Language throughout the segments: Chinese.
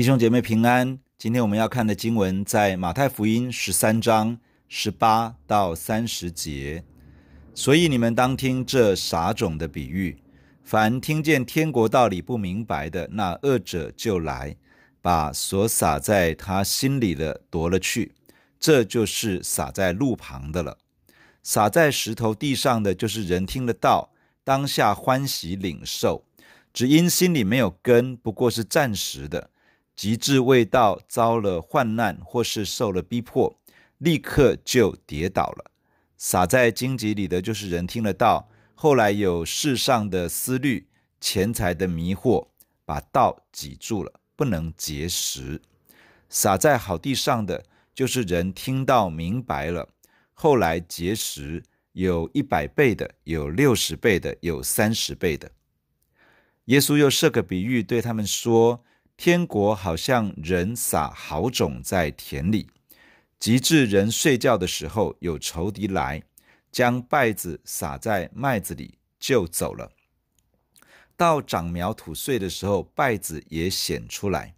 弟兄姐妹平安。今天我们要看的经文在马太福音十三章十八到三十节。所以你们当听这撒种的比喻：凡听见天国道理不明白的，那恶者就来，把所撒在他心里的夺了去。这就是撒在路旁的了。撒在石头地上的，就是人听了道，当下欢喜领受。只因心里没有根，不过是暂时的；极致未到，遭了患难，或是受了逼迫，立刻就跌倒了。撒在荆棘里的，就是人听了道，后来有世上的思虑、钱财的迷惑，把道挤住了，不能结实。撒在好地上的，就是人听到明白了，后来结实，有一百倍的，有六十倍的，有三十倍的。耶稣又设个比喻，对他们说：“天国好像人撒好种在田里，及至人睡觉的时候，有仇敌来，将稗子撒在麦子里，就走了。到长苗吐穗的时候，稗子也显出来。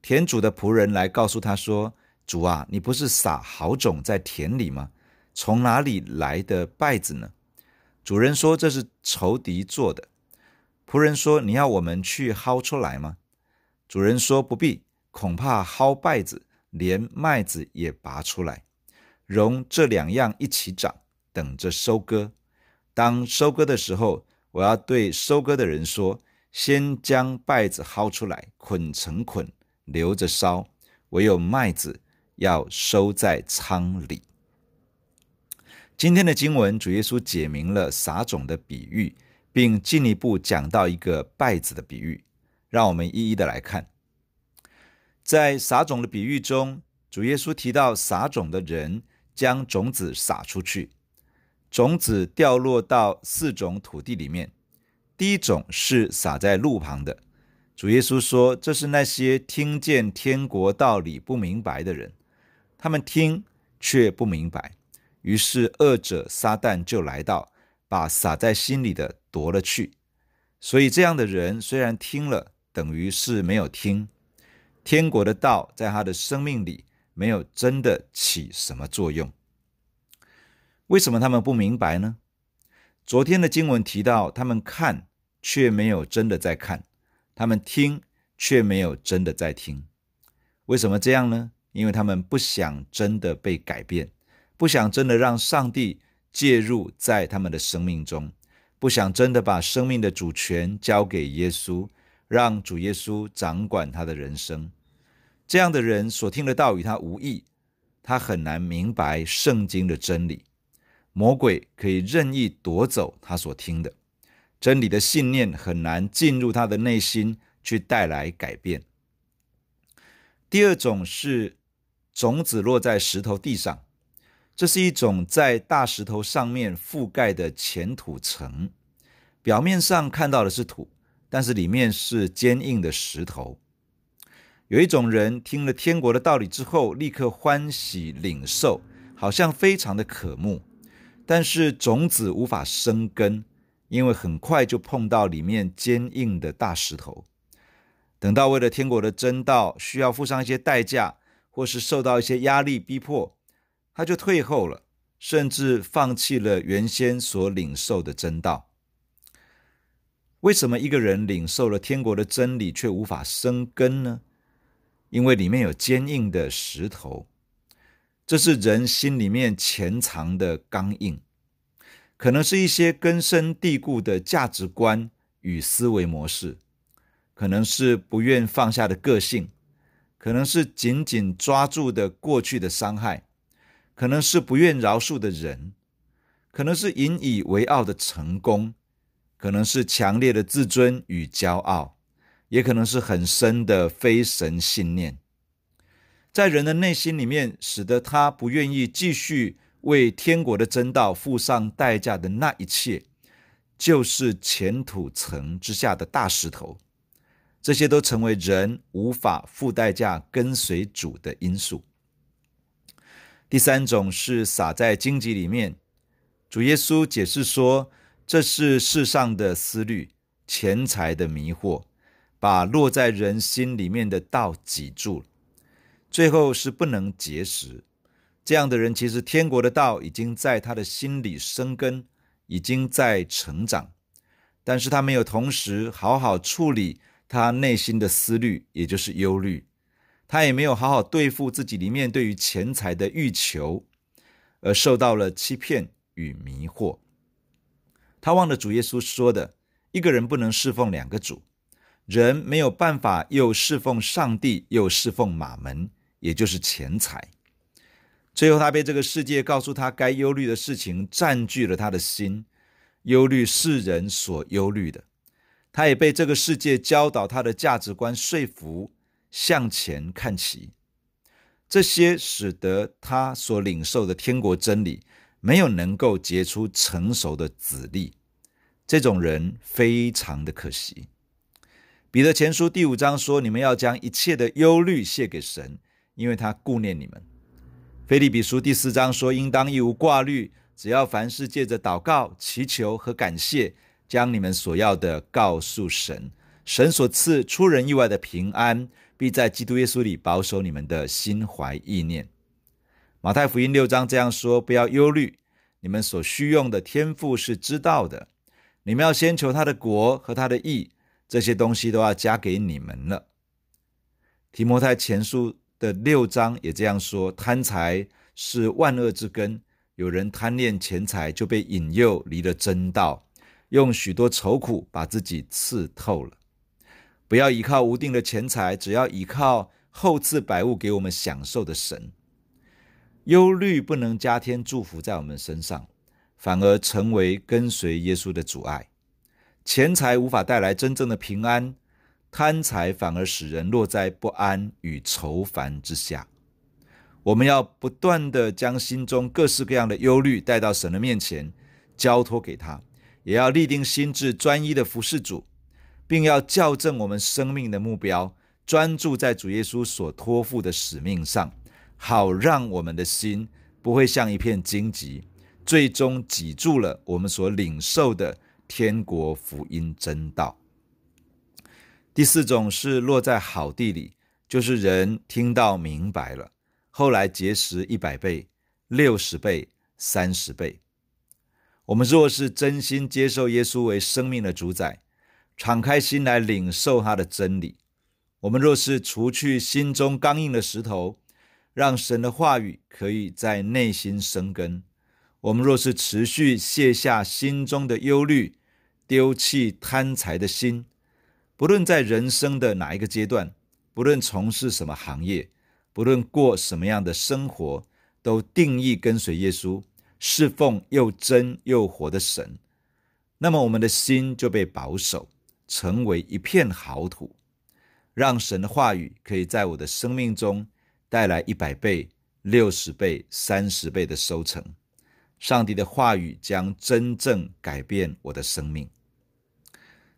田主的仆人来告诉他说：‘主啊，你不是撒好种在田里吗？从哪里来的稗子呢？’主人说：‘这是仇敌做的。’仆人说：“你要我们去薅出来吗？”主人说：“不必，恐怕薅稗子，连麦子也拔出来，容这两样一起长，等着收割。当收割的时候，我要对收割的人说：先将稗子薅出来，捆成捆，留着烧；唯有麦子要收在仓里。”今天的经文，主耶稣解明了撒种的比喻。并进一步讲到一个稗子的比喻，让我们一一的来看。在撒种的比喻中，主耶稣提到撒种的人将种子撒出去，种子掉落到四种土地里面。第一种是撒在路旁的，主耶稣说这是那些听见天国道理不明白的人，他们听却不明白，于是恶者撒旦就来到。把撒在心里的夺了去，所以这样的人虽然听了，等于是没有听。天国的道在他的生命里没有真的起什么作用。为什么他们不明白呢？昨天的经文提到，他们看却没有真的在看，他们听却没有真的在听。为什么这样呢？因为他们不想真的被改变，不想真的让上帝。介入在他们的生命中，不想真的把生命的主权交给耶稣，让主耶稣掌管他的人生。这样的人所听的道与他无异，他很难明白圣经的真理。魔鬼可以任意夺走他所听的真理的信念，很难进入他的内心去带来改变。第二种是种子落在石头地上。这是一种在大石头上面覆盖的浅土层，表面上看到的是土，但是里面是坚硬的石头。有一种人听了天国的道理之后，立刻欢喜领受，好像非常的渴慕，但是种子无法生根，因为很快就碰到里面坚硬的大石头。等到为了天国的真道，需要付上一些代价，或是受到一些压力逼迫。他就退后了，甚至放弃了原先所领受的真道。为什么一个人领受了天国的真理却无法生根呢？因为里面有坚硬的石头，这是人心里面潜藏的刚硬，可能是一些根深蒂固的价值观与思维模式，可能是不愿放下的个性，可能是紧紧抓住的过去的伤害。可能是不愿饶恕的人，可能是引以为傲的成功，可能是强烈的自尊与骄傲，也可能是很深的非神信念，在人的内心里面，使得他不愿意继续为天国的真道付上代价的那一切，就是前土层之下的大石头，这些都成为人无法付代价跟随主的因素。第三种是撒在荆棘里面，主耶稣解释说，这是世上的思虑、钱财的迷惑，把落在人心里面的道挤住了，最后是不能结实。这样的人，其实天国的道已经在他的心里生根，已经在成长，但是他没有同时好好处理他内心的思虑，也就是忧虑，他也没有好好对付自己里面对于钱财的欲求，而受到了欺骗与迷惑。他忘了主耶稣说的，一个人不能侍奉两个主，人没有办法又侍奉上帝，又侍奉马门，也就是钱财。最后，他被这个世界告诉他该忧虑的事情占据了他的心，忧虑世人所忧虑的。他也被这个世界教导他的价值观说服，向前看齐。这些使得他所领受的天国真理没有能够结出成熟的子粒。这种人非常的可惜。彼得前书第五章说：“你们要将一切的忧虑卸给神，因为他顾念你们。”腓利比书第四章说：“应当一无挂虑，只要凡事借着祷告、祈求和感谢，将你们所要的告诉神。神所赐出人意外的平安，必在基督耶稣里保守你们的心怀意念。”马太福音六章这样说：“不要忧虑，你们所需用的天赋是知道的。你们要先求他的国和他的义，这些东西都要加给你们了。”提摩太前书。的六章也这样说：贪财是万恶之根，有人贪恋钱财，就被引诱离了真道，用许多愁苦把自己刺透了。不要依靠无定的钱财，只要依靠厚赐百物给我们享受的神。忧虑不能加添祝福在我们身上，反而成为跟随耶稣的阻碍。钱财无法带来真正的平安。贪财反而使人落在不安与愁烦之下。我们要不断地将心中各式各样的忧虑带到神的面前，交托给他；也要立定心智，专一的服侍主，并要校正我们生命的目标，专注在主耶稣所托付的使命上，好让我们的心不会像一片荆棘，最终挤住了我们所领受的天国福音真道。第四种是落在好地里，就是人听到明白了，后来结实一百倍、六十倍、三十倍。我们若是真心接受耶稣为生命的主宰，敞开心来领受他的真理；我们若是除去心中刚硬的石头，让神的话语可以在内心生根；我们若是持续卸下心中的忧虑，丢弃贪财的心。不论在人生的哪一个阶段，不论从事什么行业，不论过什么样的生活，都定义跟随耶稣，侍奉又真又活的神，那么我们的心就被保守，成为一片好土，让神的话语可以在我的生命中带来一百倍、六十倍、三十倍的收成。上帝的话语将真正改变我的生命。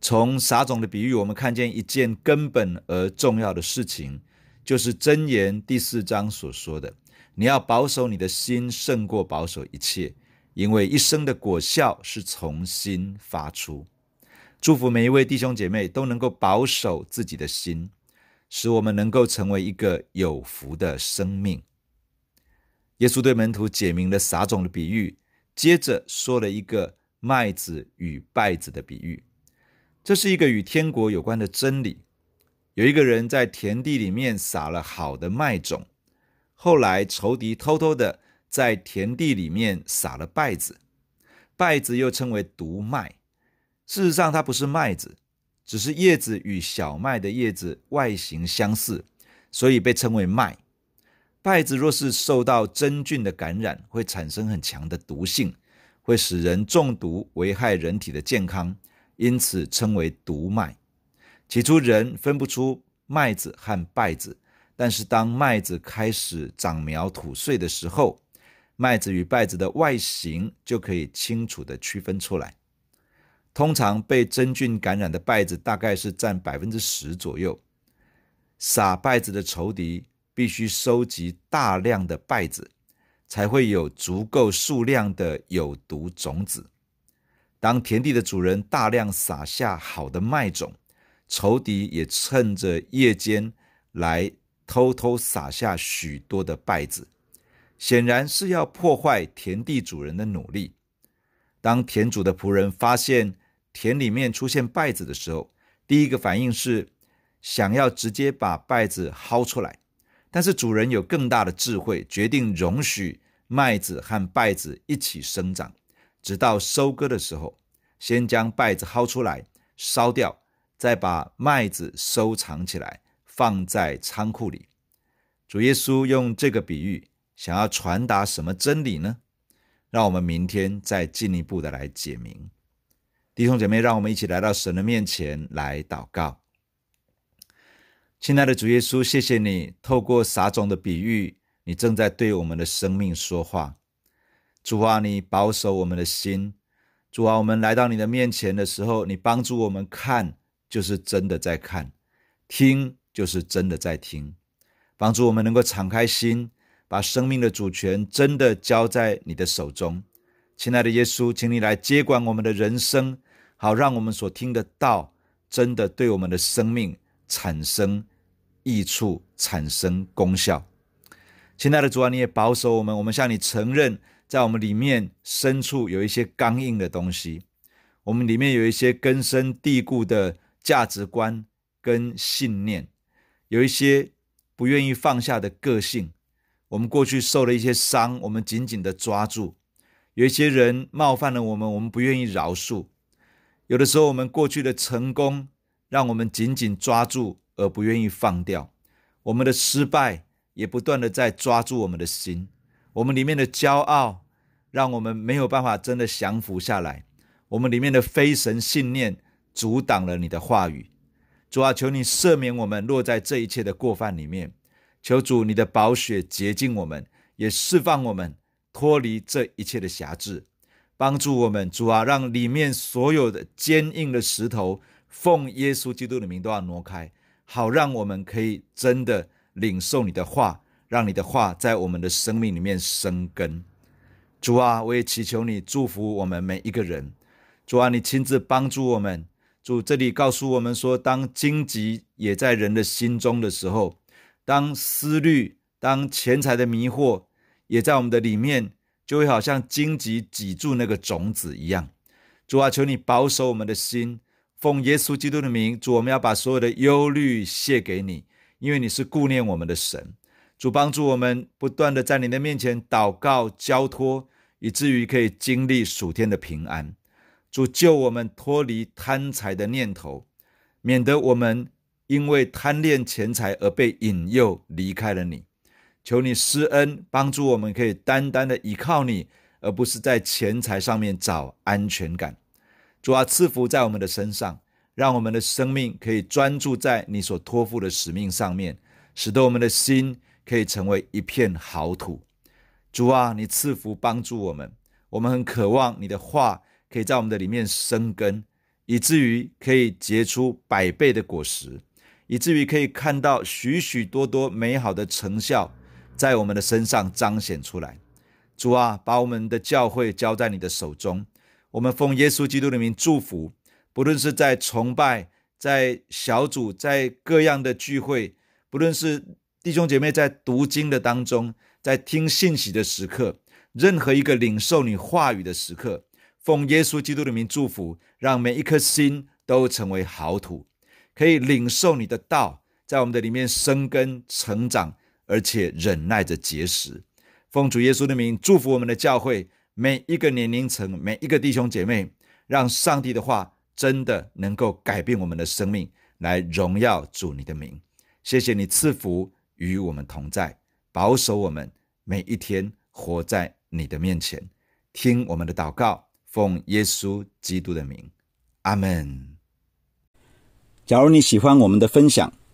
从撒种的比喻，我们看见一件根本而重要的事情，就是箴言第四章所说的：“你要保守你的心，胜过保守一切，因为一生的果效是从心发出。”祝福每一位弟兄姐妹都能够保守自己的心，使我们能够成为一个有福的生命。耶稣对门徒解明了撒种的比喻，接着说了一个麦子与稗子的比喻。这是一个与天国有关的真理。有一个人在田地里面撒了好的麦种，后来仇敌偷偷的在田地里面撒了稗子。稗子又称为毒麦，事实上它不是麦子，只是叶子与小麦的叶子外形相似，所以被称为麦。稗子若是受到真菌的感染，会产生很强的毒性，会使人中毒，危害人体的健康。因此称为毒麦。起初人分不出麦子和稗子，但是当麦子开始长苗吐穗的时候，麦子与稗子的外形就可以清楚地区分出来。通常被真菌感染的败子大概是占百分之十左右。撒败子的仇敌必须收集大量的败子，才会有足够数量的有毒种子。当田地的主人大量撒下好的麦种，仇敌也趁着夜间来偷偷撒下许多的败子，显然是要破坏田地主人的努力。当田主的仆人发现田里面出现稗子的时候，第一个反应是想要直接把稗子薅出来，但是主人有更大的智慧，决定容许麦子和稗子一起生长，直到收割的时候，先将稗子薅出来烧掉。再把麦子收藏起来，放在仓库里。主耶稣用这个比喻，想要传达什么真理呢？让我们明天再进一步的来解明。弟兄姐妹，让我们一起来到神的面前来祷告。亲爱的主耶稣，谢谢你透过撒种的比喻，你正在对我们的生命说话。主啊，你保守我们的心。主啊，我们来到你的面前的时候，你帮助我们看。就是真的在看，听就是真的在听，帮助我们能够敞开心，把生命的主权真的交在你的手中。亲爱的耶稣，请你来接管我们的人生，好让我们所听的道真的对我们的生命产生益处，产生功效。亲爱的主啊，你也保守我们，我们向你承认，在我们里面深处有一些刚硬的东西，我们里面有一些根深蒂固的。价值观跟信念，有一些不愿意放下的个性。我们过去受了一些伤，我们紧紧的抓住；有一些人冒犯了我们，我们不愿意饶恕。有的时候，我们过去的成功让我们紧紧抓住而不愿意放掉；我们的失败也不断的在抓住我们的心。我们里面的骄傲让我们没有办法真的降服下来。我们里面的非神信念。阻挡了你的话语，主啊，求你赦免我们落在这一切的过犯里面。求主你的宝血洁净我们，也释放我们脱离这一切的辖制，帮助我们。主啊，让里面所有的坚硬的石头，奉耶稣基督的名都要挪开，好让我们可以真的领受你的话，让你的话在我们的生命里面生根。主啊，我也祈求你祝福我们每一个人。主啊，你亲自帮助我们。主这里告诉我们说，当荆棘也在人的心中的时候，当思虑、当钱财的迷惑也在我们的里面，就会好像荆棘挤住那个种子一样。主啊，求你保守我们的心，奉耶稣基督的名，主，我们要把所有的忧虑卸给你，因为你是顾念我们的神。主帮助我们不断的在你的面前祷告交托，以至于可以经历属天的平安。主救我们脱离贪财的念头，免得我们因为贪恋钱财而被引诱离开了你。求你施恩，帮助我们可以单单的依靠你，而不是在钱财上面找安全感。主啊，赐福在我们的身上，让我们的生命可以专注在你所托付的使命上面，使得我们的心可以成为一片好土。主啊，你赐福帮助我们，我们很渴望你的话。可以在我们的里面生根，以至于可以结出百倍的果实，以至于可以看到许许多多美好的成效在我们的身上彰显出来。主啊，把我们的教会交在你的手中，我们奉耶稣基督的名祝福，不论是在崇拜、在小组、在各样的聚会，不论是弟兄姐妹在读经的当中，在听信息的时刻，任何一个领受你话语的时刻。奉耶稣基督的名祝福，让每一颗心都成为好土，可以领受你的道，在我们的里面生根成长，而且忍耐着结实。奉主耶稣的名祝福我们的教会，每一个年龄层，每一个弟兄姐妹，让上帝的话真的能够改变我们的生命，来荣耀主你的名。谢谢你赐福与我们同在，保守我们每一天活在你的面前，听我们的祷告。奉耶稣基督的名，阿门。假如你喜欢我们的分享，